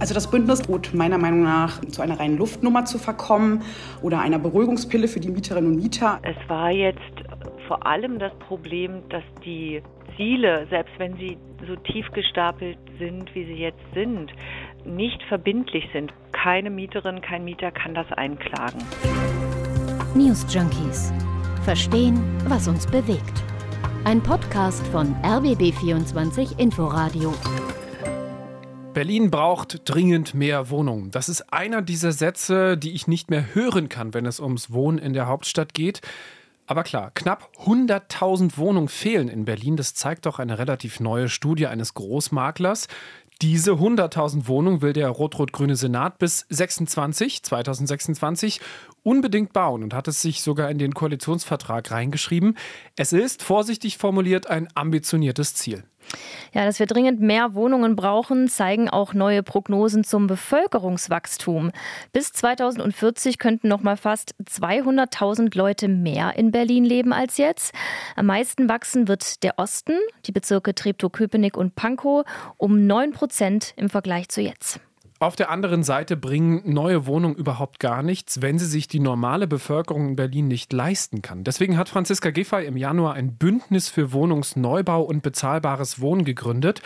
Also das Bündnis droht meiner Meinung nach zu einer reinen Luftnummer zu verkommen oder einer Beruhigungspille für die Mieterinnen und Mieter. Es war jetzt vor allem das Problem, dass die Ziele, selbst wenn sie so tief gestapelt sind, wie sie jetzt sind, nicht verbindlich sind. Keine Mieterin, kein Mieter kann das einklagen. News Junkies. Verstehen, was uns bewegt. Ein Podcast von RBB24 Inforadio. Berlin braucht dringend mehr Wohnungen. Das ist einer dieser Sätze, die ich nicht mehr hören kann, wenn es ums Wohnen in der Hauptstadt geht. Aber klar, knapp 100.000 Wohnungen fehlen in Berlin. Das zeigt doch eine relativ neue Studie eines Großmaklers. Diese 100.000 Wohnungen will der rot-rot-grüne Senat bis 26, 2026 unbedingt bauen und hat es sich sogar in den Koalitionsvertrag reingeschrieben. Es ist, vorsichtig formuliert, ein ambitioniertes Ziel. Ja, dass wir dringend mehr Wohnungen brauchen, zeigen auch neue Prognosen zum Bevölkerungswachstum. Bis 2040 könnten noch mal fast 200.000 Leute mehr in Berlin leben als jetzt. Am meisten wachsen wird der Osten, die Bezirke Treptow-Köpenick und Pankow, um 9 Prozent im Vergleich zu jetzt. Auf der anderen Seite bringen neue Wohnungen überhaupt gar nichts, wenn sie sich die normale Bevölkerung in Berlin nicht leisten kann. Deswegen hat Franziska Giffey im Januar ein Bündnis für Wohnungsneubau und bezahlbares Wohnen gegründet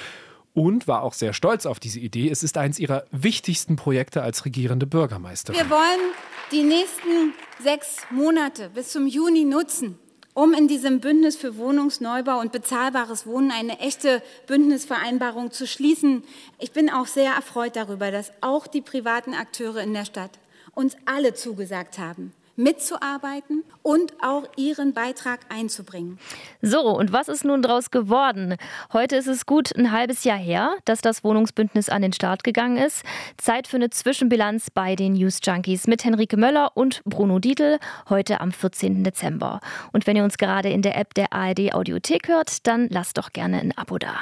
und war auch sehr stolz auf diese Idee. Es ist eines ihrer wichtigsten Projekte als regierende Bürgermeisterin. Wir wollen die nächsten sechs Monate bis zum Juni nutzen, um in diesem Bündnis für Wohnungsneubau und bezahlbares Wohnen eine echte Bündnisvereinbarung zu schließen. Ich bin auch sehr erfreut darüber, dass auch die privaten Akteure in der Stadt uns alle zugesagt haben, mitzuarbeiten und auch ihren Beitrag einzubringen. So, und was ist nun daraus geworden? Heute ist es gut ein halbes Jahr her, dass das Wohnungsbündnis an den Start gegangen ist. Zeit für eine Zwischenbilanz bei den News Junkies mit Henrike Möller und Bruno Dietl heute am 14. Dezember. Und wenn ihr uns gerade in der App der ARD Audiothek hört, dann lasst doch gerne ein Abo da.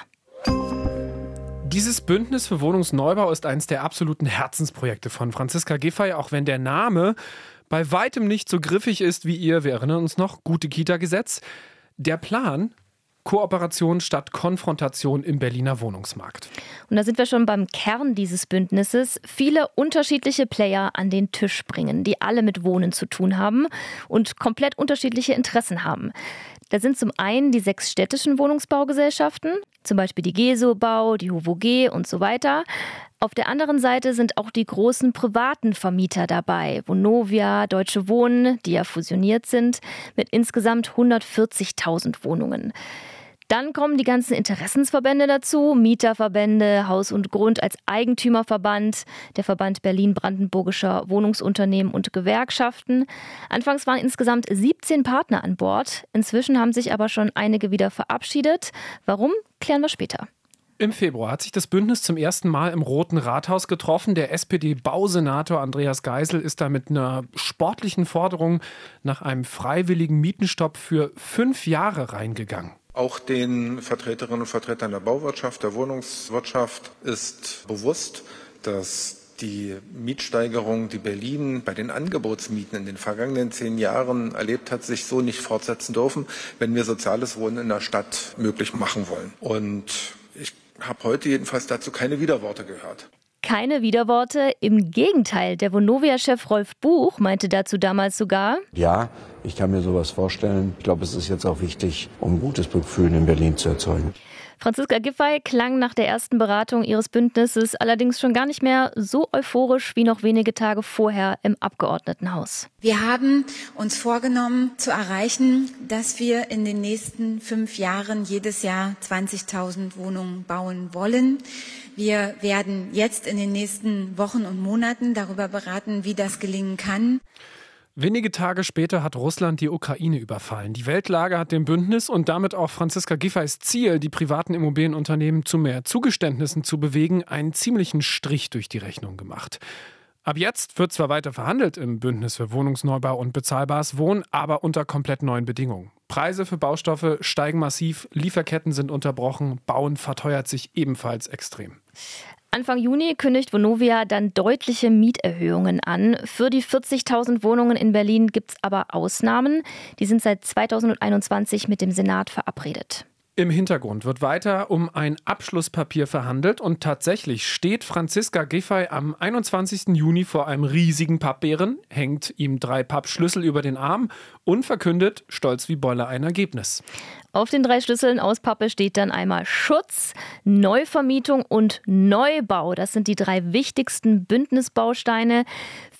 Dieses Bündnis für Wohnungsneubau ist eines der absoluten Herzensprojekte von Franziska Giffey, auch wenn der Name bei weitem nicht so griffig ist wie ihr, wir erinnern uns noch, gute Kita-Gesetz. Der Plan, Kooperation statt Konfrontation im Berliner Wohnungsmarkt. Und da sind wir schon beim Kern dieses Bündnisses. Viele unterschiedliche Player an den Tisch bringen, die alle mit Wohnen zu tun haben und komplett unterschiedliche Interessen haben. Da sind zum einen die sechs städtischen Wohnungsbaugesellschaften, zum Beispiel die GESO-Bau, die HUVOG und so weiter. Auf der anderen Seite sind auch die großen privaten Vermieter dabei. Vonovia, Deutsche Wohnen, die ja fusioniert sind, mit insgesamt 140.000 Wohnungen. Dann kommen die ganzen Interessensverbände dazu, Mieterverbände, Haus und Grund als Eigentümerverband, der Verband Berlin-Brandenburgischer Wohnungsunternehmen und Gewerkschaften. Anfangs waren insgesamt 17 Partner an Bord. Inzwischen haben sich aber schon einige wieder verabschiedet. Warum, klären wir später. Im Februar hat sich das Bündnis zum ersten Mal im Roten Rathaus getroffen. Der SPD-Bausenator Andreas Geisel ist da mit einer sportlichen Forderung nach einem freiwilligen Mietenstopp für fünf Jahre reingegangen. Auch den Vertreterinnen und Vertretern der Bauwirtschaft, der Wohnungswirtschaft ist bewusst, dass die Mietsteigerung, die Berlin bei den Angebotsmieten in den vergangenen zehn Jahren erlebt hat, sich so nicht fortsetzen dürfen, wenn wir soziales Wohnen in der Stadt möglich machen wollen. Und ich habe heute jedenfalls dazu keine Widerworte gehört. Keine Widerworte. Im Gegenteil, der Vonovia-Chef Rolf Buch meinte dazu damals sogar: Ja, ich kann mir sowas vorstellen. Ich glaube, es ist jetzt auch wichtig, um gutes Gefühl in Berlin zu erzeugen. Franziska Giffey klang nach der ersten Beratung ihres Bündnisses allerdings schon gar nicht mehr so euphorisch wie noch wenige Tage vorher im Abgeordnetenhaus. Wir haben uns vorgenommen zu erreichen, dass wir in den nächsten fünf Jahren jedes Jahr 20.000 Wohnungen bauen wollen. Wir werden jetzt in den nächsten Wochen und Monaten darüber beraten, wie das gelingen kann. Wenige Tage später hat Russland die Ukraine überfallen. Die Weltlage hat dem Bündnis und damit auch Franziska Giffeys Ziel, die privaten Immobilienunternehmen zu mehr Zugeständnissen zu bewegen, einen ziemlichen Strich durch die Rechnung gemacht. Ab jetzt wird zwar weiter verhandelt im Bündnis für Wohnungsneubau und bezahlbares Wohnen, aber unter komplett neuen Bedingungen. Preise für Baustoffe steigen massiv, Lieferketten sind unterbrochen, Bauen verteuert sich ebenfalls extrem. Anfang Juni kündigt Vonovia dann deutliche Mieterhöhungen an. Für die 40.000 Wohnungen in Berlin gibt es aber Ausnahmen. Die sind seit 2021 mit dem Senat verabredet. Im Hintergrund wird weiter um ein Abschlusspapier verhandelt und tatsächlich steht Franziska Giffey am 21. Juni vor einem riesigen Pappbären, hängt ihm drei Pappschlüssel über den Arm und verkündet, stolz wie Bolle, ein Ergebnis. Auf den drei Schlüsseln aus Pappe steht dann einmal Schutz, Neuvermietung und Neubau. Das sind die drei wichtigsten Bündnisbausteine.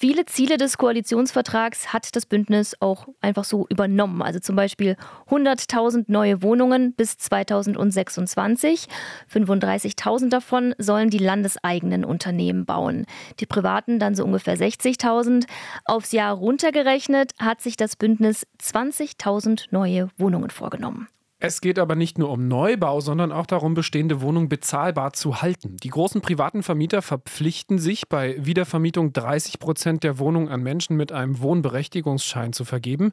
Viele Ziele des Koalitionsvertrags hat das Bündnis auch einfach so übernommen. Also zum Beispiel 100.000 neue Wohnungen bis 2026. 35.000 davon sollen die landeseigenen Unternehmen bauen. Die privaten dann so ungefähr 60.000. Aufs Jahr runtergerechnet hat sich das Bündnis 20.000 neue Wohnungen vorgenommen. Es geht aber nicht nur um Neubau, sondern auch darum, bestehende Wohnungen bezahlbar zu halten. Die großen privaten Vermieter verpflichten sich, bei Wiedervermietung 30 Prozent der Wohnungen an Menschen mit einem Wohnberechtigungsschein zu vergeben.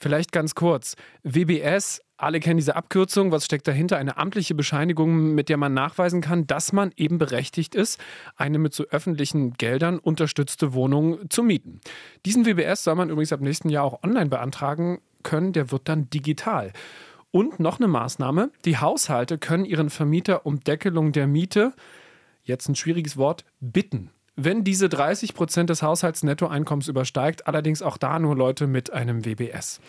Vielleicht ganz kurz. WBS, alle kennen diese Abkürzung. Was steckt dahinter? Eine amtliche Bescheinigung, mit der man nachweisen kann, dass man eben berechtigt ist, eine mit so öffentlichen Geldern unterstützte Wohnung zu mieten. Diesen WBS soll man übrigens ab nächsten Jahr auch online beantragen können. Der wird dann digital. Und noch eine Maßnahme, die Haushalte können ihren Vermieter um Deckelung der Miete, jetzt ein schwieriges Wort, bitten. Wenn diese 30 Prozent des Haushaltsnettoeinkommens übersteigt, allerdings auch da nur Leute mit einem WBS.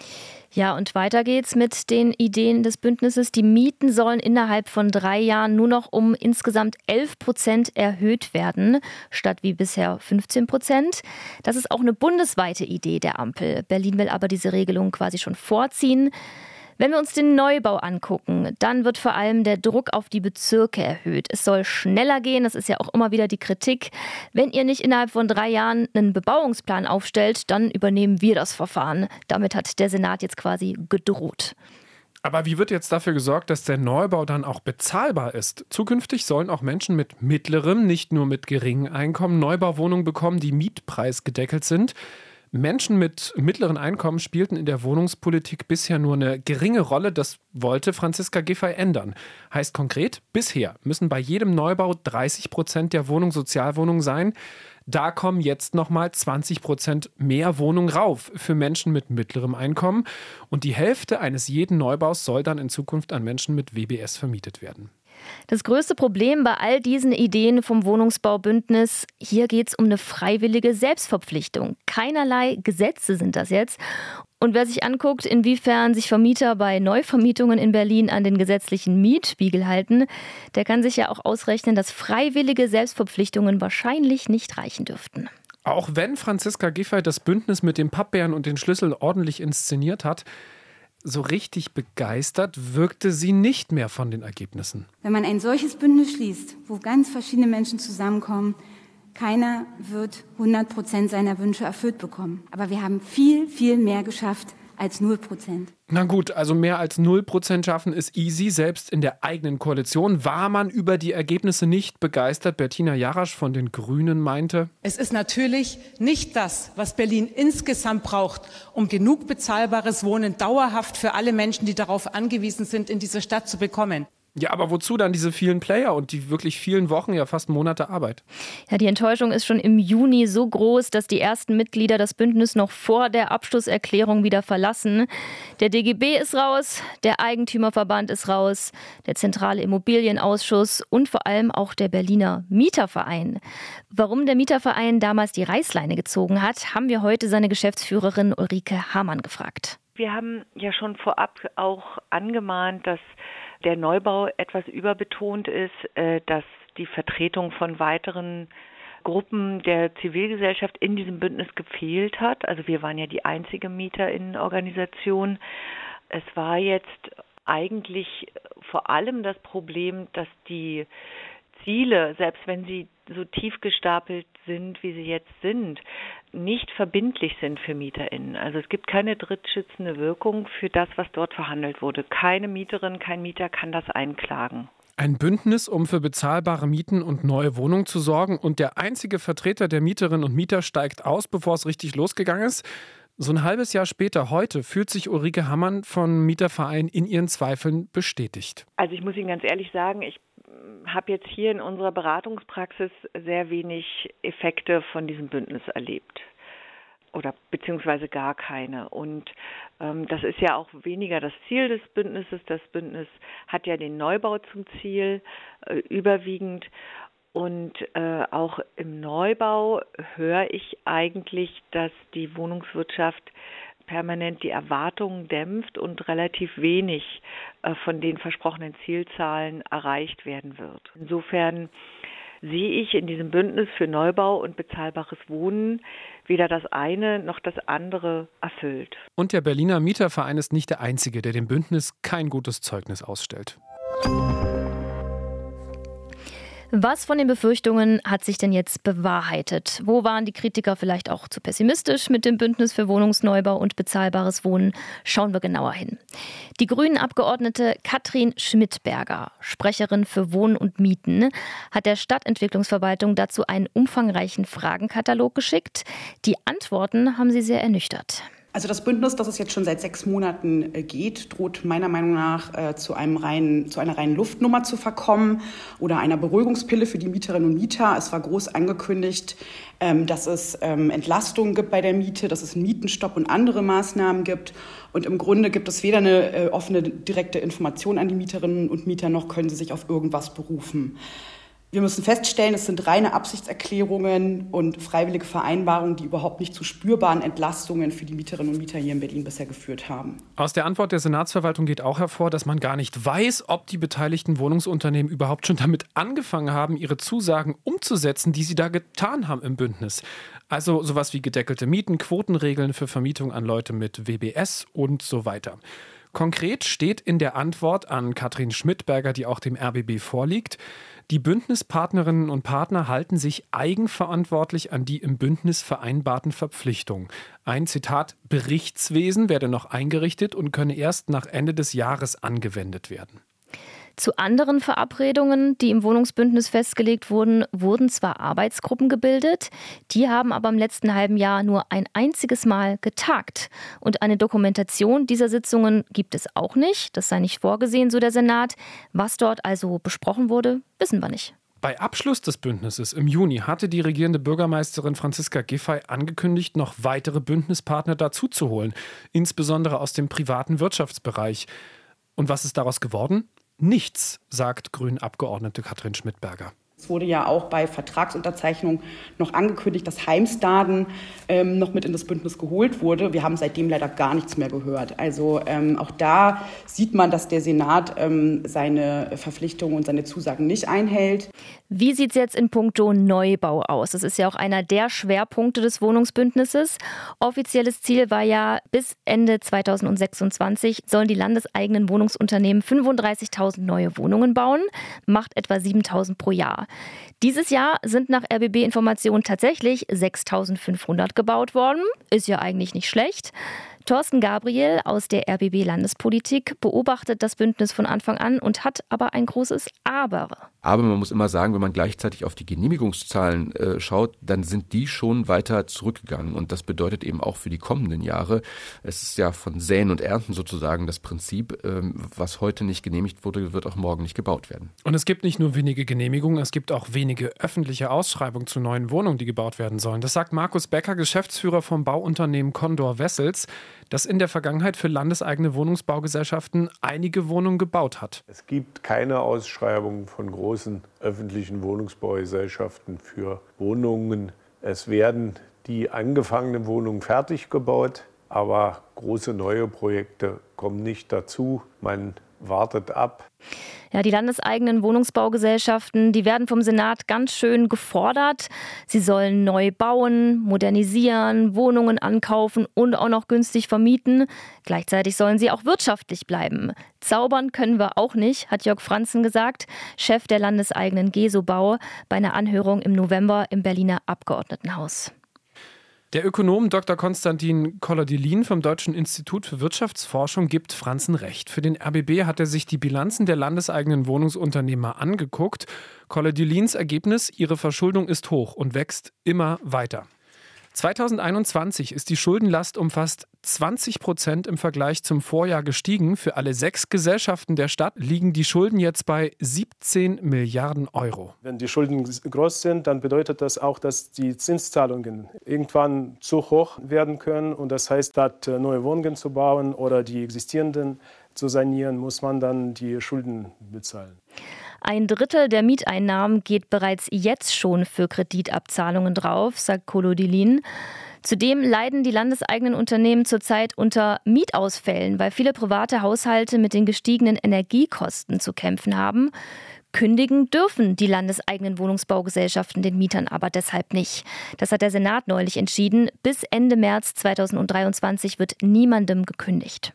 Ja, und weiter geht's mit den Ideen des Bündnisses. Die Mieten sollen innerhalb von drei Jahren nur noch um insgesamt 11 Prozent erhöht werden, statt wie bisher 15 Prozent. Das ist auch eine bundesweite Idee der Ampel. Berlin will aber diese Regelung quasi schon vorziehen. Wenn wir uns den Neubau angucken, dann wird vor allem der Druck auf die Bezirke erhöht. Es soll schneller gehen, das ist ja auch immer wieder die Kritik. Wenn ihr nicht innerhalb von drei Jahren einen Bebauungsplan aufstellt, dann übernehmen wir das Verfahren. Damit hat der Senat jetzt quasi gedroht. Aber wie wird jetzt dafür gesorgt, dass der Neubau dann auch bezahlbar ist? Zukünftig sollen auch Menschen mit mittlerem, nicht nur mit geringem Einkommen Neubauwohnungen bekommen, die mietpreisgedeckelt sind. Menschen mit mittleren Einkommen spielten in der Wohnungspolitik bisher nur eine geringe Rolle. Das wollte Franziska Giffey ändern. Heißt konkret, bisher müssen bei jedem Neubau 30 Prozent der Wohnungen Sozialwohnungen sein. Da kommen jetzt nochmal 20 Prozent mehr Wohnungen rauf für Menschen mit mittlerem Einkommen. Und die Hälfte eines jeden Neubaus soll dann in Zukunft an Menschen mit WBS vermietet werden. Das größte Problem bei all diesen Ideen vom Wohnungsbaubündnis, hier geht es um eine freiwillige Selbstverpflichtung. Keinerlei Gesetze sind das jetzt. Und wer sich anguckt, inwiefern sich Vermieter bei Neuvermietungen in Berlin an den gesetzlichen Mietspiegel halten, der kann sich ja auch ausrechnen, dass freiwillige Selbstverpflichtungen wahrscheinlich nicht reichen dürften. Auch wenn Franziska Giffey das Bündnis mit dem Pappbären und den Schlüssel ordentlich inszeniert hat, so richtig begeistert wirkte sie nicht mehr von den Ergebnissen. Wenn man ein solches Bündnis schließt, wo ganz verschiedene Menschen zusammenkommen, keiner wird 100 Prozent seiner Wünsche erfüllt bekommen. Aber wir haben viel, viel mehr geschafft als 0 Prozent. Na gut, also mehr als 0 Prozent schaffen ist easy. Selbst in der eigenen Koalition war man über die Ergebnisse nicht begeistert. Bettina Jarasch von den Grünen meinte, es ist natürlich nicht das, was Berlin insgesamt braucht, um genug bezahlbares Wohnen dauerhaft für alle Menschen, die darauf angewiesen sind, in dieser Stadt zu bekommen. Ja, aber wozu dann diese vielen Player und die wirklich vielen Wochen, ja fast Monate Arbeit? Ja, die Enttäuschung ist schon im Juni so groß, dass die ersten Mitglieder das Bündnis noch vor der Abschlusserklärung wieder verlassen. Der DGB ist raus, der Eigentümerverband ist raus, der Zentrale Immobilienausschuss und vor allem auch der Berliner Mieterverein. Warum der Mieterverein damals die Reißleine gezogen hat, haben wir heute seine Geschäftsführerin Ulrike Hamann gefragt. Wir haben ja schon vorab auch angemahnt, dass der Neubau etwas überbetont ist, äh, dass die Vertretung von weiteren Gruppen der Zivilgesellschaft in diesem Bündnis gefehlt hat. Also wir waren ja die einzige Mieterinnenorganisation. Es war jetzt eigentlich vor allem das Problem, dass die Ziele, selbst wenn sie so tief gestapelt sind, wie sie jetzt sind, nicht verbindlich sind für MieterInnen. Also es gibt keine drittschützende Wirkung für das, was dort verhandelt wurde. Keine Mieterin, kein Mieter kann das einklagen. Ein Bündnis, um für bezahlbare Mieten und neue Wohnungen zu sorgen. Und der einzige Vertreter der Mieterinnen und Mieter steigt aus, bevor es richtig losgegangen ist. So ein halbes Jahr später, heute, fühlt sich Ulrike Hammann von Mieterverein in ihren Zweifeln bestätigt. Also ich muss Ihnen ganz ehrlich sagen, ich habe jetzt hier in unserer Beratungspraxis sehr wenig Effekte von diesem Bündnis erlebt. oder beziehungsweise gar keine. Und ähm, das ist ja auch weniger das Ziel des Bündnisses. Das Bündnis hat ja den Neubau zum Ziel äh, überwiegend. Und äh, auch im Neubau höre ich eigentlich, dass die Wohnungswirtschaft permanent die Erwartungen dämpft und relativ wenig äh, von den versprochenen Zielzahlen erreicht werden wird. Insofern sehe ich in diesem Bündnis für Neubau und bezahlbares Wohnen weder das eine noch das andere erfüllt. Und der Berliner Mieterverein ist nicht der einzige, der dem Bündnis kein gutes Zeugnis ausstellt. Was von den Befürchtungen hat sich denn jetzt bewahrheitet? Wo waren die Kritiker vielleicht auch zu pessimistisch mit dem Bündnis für Wohnungsneubau und bezahlbares Wohnen? Schauen wir genauer hin. Die Grünen-Abgeordnete Katrin Schmidberger, Sprecherin für Wohnen und Mieten, hat der Stadtentwicklungsverwaltung dazu einen umfangreichen Fragenkatalog geschickt. Die Antworten haben sie sehr ernüchtert. Also das Bündnis, das es jetzt schon seit sechs Monaten äh, geht, droht meiner Meinung nach äh, zu, einem reinen, zu einer reinen Luftnummer zu verkommen oder einer Beruhigungspille für die Mieterinnen und Mieter. Es war groß angekündigt, ähm, dass es ähm, Entlastungen gibt bei der Miete, dass es einen Mietenstopp und andere Maßnahmen gibt. Und im Grunde gibt es weder eine äh, offene direkte Information an die Mieterinnen und Mieter, noch können sie sich auf irgendwas berufen. Wir müssen feststellen, es sind reine Absichtserklärungen und freiwillige Vereinbarungen, die überhaupt nicht zu spürbaren Entlastungen für die Mieterinnen und Mieter hier in Berlin bisher geführt haben. Aus der Antwort der Senatsverwaltung geht auch hervor, dass man gar nicht weiß, ob die beteiligten Wohnungsunternehmen überhaupt schon damit angefangen haben, ihre Zusagen umzusetzen, die sie da getan haben im Bündnis. Also sowas wie gedeckelte Mieten, Quotenregeln für Vermietung an Leute mit WBS und so weiter. Konkret steht in der Antwort an Katrin Schmidberger, die auch dem RBB vorliegt, die Bündnispartnerinnen und Partner halten sich eigenverantwortlich an die im Bündnis vereinbarten Verpflichtungen. Ein Zitat Berichtswesen werde noch eingerichtet und könne erst nach Ende des Jahres angewendet werden. Zu anderen Verabredungen, die im Wohnungsbündnis festgelegt wurden, wurden zwar Arbeitsgruppen gebildet, die haben aber im letzten halben Jahr nur ein einziges Mal getagt. Und eine Dokumentation dieser Sitzungen gibt es auch nicht. Das sei nicht vorgesehen, so der Senat. Was dort also besprochen wurde, wissen wir nicht. Bei Abschluss des Bündnisses im Juni hatte die regierende Bürgermeisterin Franziska Giffey angekündigt, noch weitere Bündnispartner dazuzuholen, insbesondere aus dem privaten Wirtschaftsbereich. Und was ist daraus geworden? Nichts, sagt Grünen-Abgeordnete Katrin Schmidberger. Es wurde ja auch bei Vertragsunterzeichnung noch angekündigt, dass Heimstaden ähm, noch mit in das Bündnis geholt wurde. Wir haben seitdem leider gar nichts mehr gehört. Also ähm, auch da sieht man, dass der Senat ähm, seine Verpflichtungen und seine Zusagen nicht einhält. Wie sieht es jetzt in puncto Neubau aus? Das ist ja auch einer der Schwerpunkte des Wohnungsbündnisses. Offizielles Ziel war ja, bis Ende 2026 sollen die landeseigenen Wohnungsunternehmen 35.000 neue Wohnungen bauen, macht etwa 7.000 pro Jahr. Dieses Jahr sind nach RBB-Informationen tatsächlich 6.500 gebaut worden. Ist ja eigentlich nicht schlecht. Thorsten Gabriel aus der RBB Landespolitik beobachtet das Bündnis von Anfang an und hat aber ein großes Aber. Aber man muss immer sagen, wenn man gleichzeitig auf die Genehmigungszahlen äh, schaut, dann sind die schon weiter zurückgegangen. Und das bedeutet eben auch für die kommenden Jahre, es ist ja von Säen und Ernten sozusagen das Prinzip, ähm, was heute nicht genehmigt wurde, wird auch morgen nicht gebaut werden. Und es gibt nicht nur wenige Genehmigungen, es gibt auch wenige öffentliche Ausschreibungen zu neuen Wohnungen, die gebaut werden sollen. Das sagt Markus Becker, Geschäftsführer vom Bauunternehmen Condor Wessels das in der Vergangenheit für landeseigene Wohnungsbaugesellschaften einige Wohnungen gebaut hat. Es gibt keine Ausschreibungen von großen öffentlichen Wohnungsbaugesellschaften für Wohnungen. Es werden die angefangenen Wohnungen fertig gebaut, aber große neue Projekte kommen nicht dazu. Man wartet ab. Ja, die landeseigenen Wohnungsbaugesellschaften, die werden vom Senat ganz schön gefordert. Sie sollen neu bauen, modernisieren, Wohnungen ankaufen und auch noch günstig vermieten. Gleichzeitig sollen sie auch wirtschaftlich bleiben. Zaubern können wir auch nicht, hat Jörg Franzen gesagt, Chef der landeseigenen GESO-Bau bei einer Anhörung im November im Berliner Abgeordnetenhaus. Der Ökonom Dr. Konstantin Kolodilin vom Deutschen Institut für Wirtschaftsforschung gibt Franzen recht. Für den RBB hat er sich die Bilanzen der landeseigenen Wohnungsunternehmer angeguckt. Kolodilins Ergebnis, ihre Verschuldung ist hoch und wächst immer weiter. 2021 ist die Schuldenlast um fast 20 Prozent im Vergleich zum Vorjahr gestiegen. Für alle sechs Gesellschaften der Stadt liegen die Schulden jetzt bei 17 Milliarden Euro. Wenn die Schulden groß sind, dann bedeutet das auch, dass die Zinszahlungen irgendwann zu hoch werden können. Und das heißt, statt äh, neue Wohnungen zu bauen oder die existierenden zu sanieren, muss man dann die Schulden bezahlen. Ein Drittel der Mieteinnahmen geht bereits jetzt schon für Kreditabzahlungen drauf, sagt Kolodilin. Zudem leiden die landeseigenen Unternehmen zurzeit unter Mietausfällen, weil viele private Haushalte mit den gestiegenen Energiekosten zu kämpfen haben. Kündigen dürfen die landeseigenen Wohnungsbaugesellschaften den Mietern aber deshalb nicht. Das hat der Senat neulich entschieden. Bis Ende März 2023 wird niemandem gekündigt.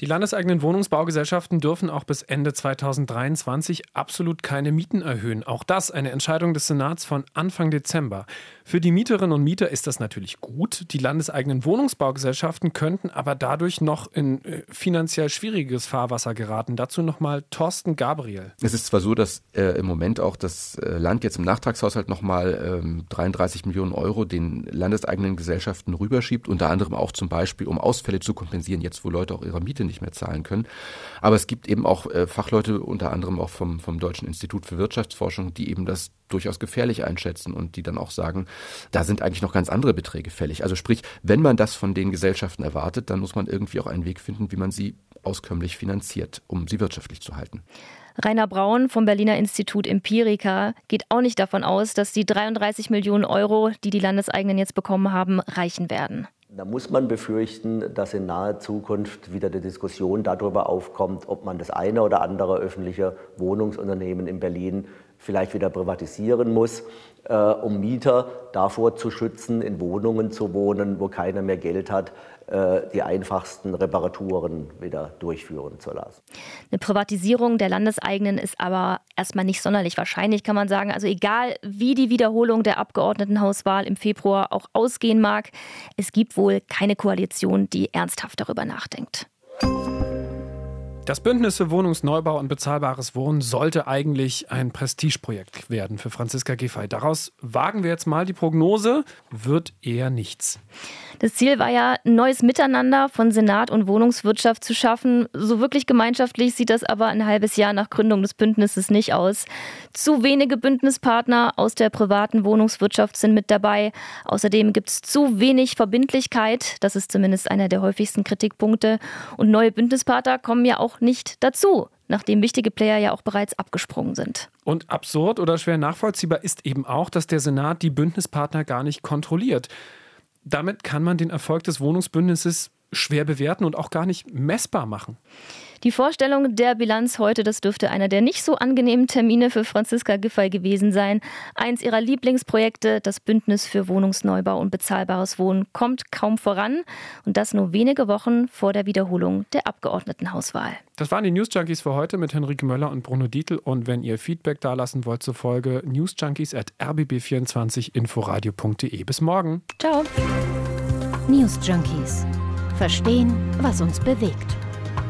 Die landeseigenen Wohnungsbaugesellschaften dürfen auch bis Ende 2023 absolut keine Mieten erhöhen. Auch das eine Entscheidung des Senats von Anfang Dezember. Für die Mieterinnen und Mieter ist das natürlich gut. Die landeseigenen Wohnungsbaugesellschaften könnten aber dadurch noch in äh, finanziell schwieriges Fahrwasser geraten. Dazu nochmal Thorsten Gabriel. Es ist zwar so, dass äh, im Moment auch das äh, Land jetzt im Nachtragshaushalt nochmal ähm, 33 Millionen Euro den landeseigenen Gesellschaften rüberschiebt, unter anderem auch zum Beispiel, um Ausfälle zu kompensieren, jetzt wo Leute auch ihre Miete nicht mehr zahlen können. Aber es gibt eben auch äh, Fachleute, unter anderem auch vom, vom Deutschen Institut für Wirtschaftsforschung, die eben das durchaus gefährlich einschätzen und die dann auch sagen, da sind eigentlich noch ganz andere Beträge fällig. Also sprich, wenn man das von den Gesellschaften erwartet, dann muss man irgendwie auch einen Weg finden, wie man sie auskömmlich finanziert, um sie wirtschaftlich zu halten. Rainer Braun vom Berliner Institut Empirica geht auch nicht davon aus, dass die 33 Millionen Euro, die die Landeseigenen jetzt bekommen haben, reichen werden. Da muss man befürchten, dass in naher Zukunft wieder die Diskussion darüber aufkommt, ob man das eine oder andere öffentliche Wohnungsunternehmen in Berlin vielleicht wieder privatisieren muss, äh, um Mieter davor zu schützen, in Wohnungen zu wohnen, wo keiner mehr Geld hat, äh, die einfachsten Reparaturen wieder durchführen zu lassen. Eine Privatisierung der Landeseigenen ist aber erstmal nicht sonderlich wahrscheinlich, kann man sagen. Also egal, wie die Wiederholung der Abgeordnetenhauswahl im Februar auch ausgehen mag, es gibt wohl keine Koalition, die ernsthaft darüber nachdenkt. Das Bündnis für Wohnungsneubau und bezahlbares Wohnen sollte eigentlich ein Prestigeprojekt werden für Franziska Giffey. Daraus wagen wir jetzt mal die Prognose, wird eher nichts. Das Ziel war ja, ein neues Miteinander von Senat und Wohnungswirtschaft zu schaffen. So wirklich gemeinschaftlich sieht das aber ein halbes Jahr nach Gründung des Bündnisses nicht aus. Zu wenige Bündnispartner aus der privaten Wohnungswirtschaft sind mit dabei. Außerdem gibt es zu wenig Verbindlichkeit. Das ist zumindest einer der häufigsten Kritikpunkte. Und neue Bündnispartner kommen ja nicht dazu nachdem wichtige Player ja auch bereits abgesprungen sind. Und absurd oder schwer nachvollziehbar ist eben auch, dass der Senat die Bündnispartner gar nicht kontrolliert damit kann man den Erfolg des Wohnungsbündnisses schwer bewerten und auch gar nicht messbar machen. Die Vorstellung der Bilanz heute, das dürfte einer der nicht so angenehmen Termine für Franziska Giffey gewesen sein. Eins ihrer Lieblingsprojekte, das Bündnis für Wohnungsneubau und bezahlbares Wohnen, kommt kaum voran. Und das nur wenige Wochen vor der Wiederholung der Abgeordnetenhauswahl. Das waren die News Junkies für heute mit Henrike Möller und Bruno Dietl. Und wenn ihr Feedback dalassen wollt zur Folge, newsjunkies at rbb24inforadio.de. Bis morgen. Ciao. News Junkies. Verstehen, was uns bewegt.